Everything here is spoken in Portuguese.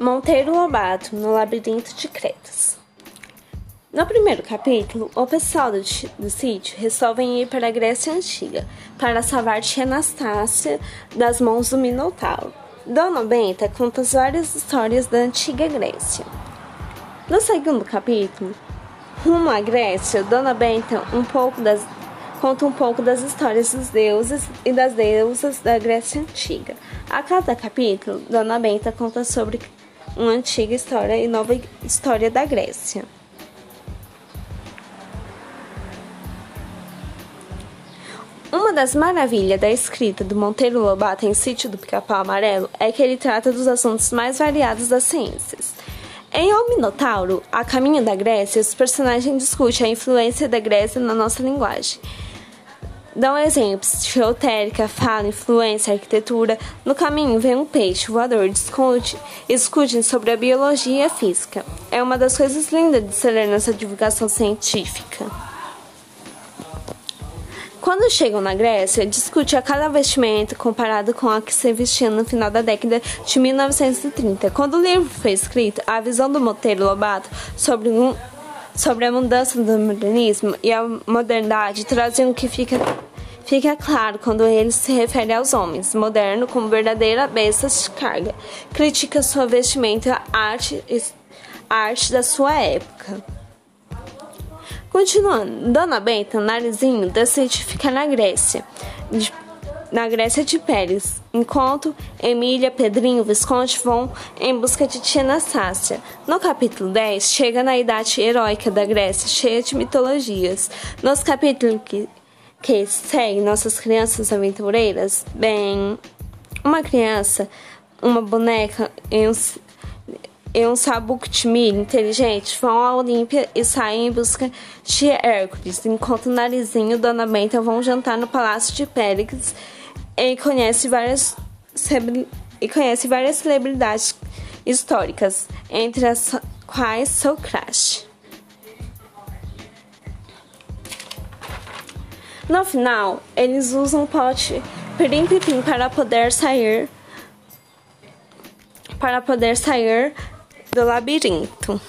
Monteiro Lobato no Labirinto de Cretas. No primeiro capítulo, o pessoal do, do sítio resolvem ir para a Grécia Antiga para salvar Tia Anastácia das mãos do Minotauro. Dona Benta conta várias histórias da antiga Grécia. No segundo capítulo, rumo à Grécia, Dona Benta um pouco das, conta um pouco das histórias dos deuses e das deusas da Grécia Antiga. A cada capítulo, Dona Benta conta sobre uma antiga história e nova história da Grécia. Uma das maravilhas da escrita do Monteiro Lobato em Sítio do Pica-Pau Amarelo é que ele trata dos assuntos mais variados das ciências. Em O Minotauro, A Caminho da Grécia, os personagens discutem a influência da Grécia na nossa linguagem. Dão exemplos geotérica, fala, influência, arquitetura. No caminho vem um peixe voador, discute, discutem sobre a biologia e a física. É uma das coisas lindas de se ler nessa divulgação científica. Quando chegam na Grécia, discute a cada vestimenta comparado com a que se vestia no final da década de 1930. Quando o livro foi escrito, a visão do Monteiro Lobato sobre um sobre a mudança do modernismo e a modernidade trazem o que fica, fica claro quando ele se refere aos homens moderno como verdadeira bestas de carga. Critica sua vestimenta, arte, arte da sua época. Continuando, Dona Benta, narizinho, decide ficar na Grécia. De na Grécia de Pérez, enquanto Emília, Pedrinho e Visconde vão em busca de Tia Anastácia. No capítulo 10, chega na idade heróica da Grécia, cheia de mitologias. Nos capítulos que, que seguem nossas crianças aventureiras, bem, uma criança, uma boneca e um, e um sabuco inteligente vão à Olímpia e saem em busca de Hércules, enquanto Narizinho e Dona Benta vão jantar no Palácio de Péricles e conhece várias e conhece várias celebridades históricas, entre as quais crush. No final, eles usam o pote pirim pim para poder sair para poder sair do labirinto.